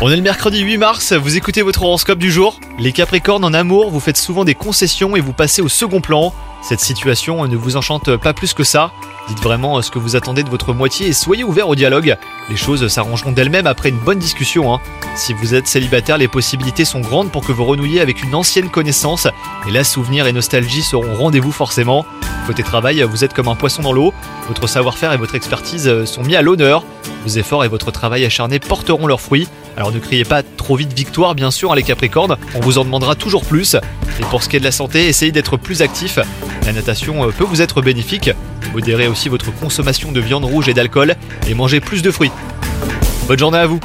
On est le mercredi 8 mars, vous écoutez votre horoscope du jour? Les Capricornes en amour, vous faites souvent des concessions et vous passez au second plan. Cette situation ne vous enchante pas plus que ça. Dites vraiment ce que vous attendez de votre moitié et soyez ouvert au dialogue. Les choses s'arrangeront d'elles-mêmes après une bonne discussion. hein. Si vous êtes célibataire, les possibilités sont grandes pour que vous renouiez avec une ancienne connaissance. Et là, souvenirs et nostalgie seront rendez-vous forcément. Côté travail, vous êtes comme un poisson dans l'eau. Votre savoir-faire et votre expertise sont mis à l'honneur. Vos efforts et votre travail acharné porteront leurs fruits. Alors ne criez pas trop vite victoire, bien sûr, hein, les Capricornes. On vous en demandera toujours plus. Et pour ce qui est de la santé, essayez d'être plus actif. La natation euh, peut vous être bénéfique. Modérez aussi votre consommation de viande rouge et d'alcool et mangez plus de fruits. Bonne journée à vous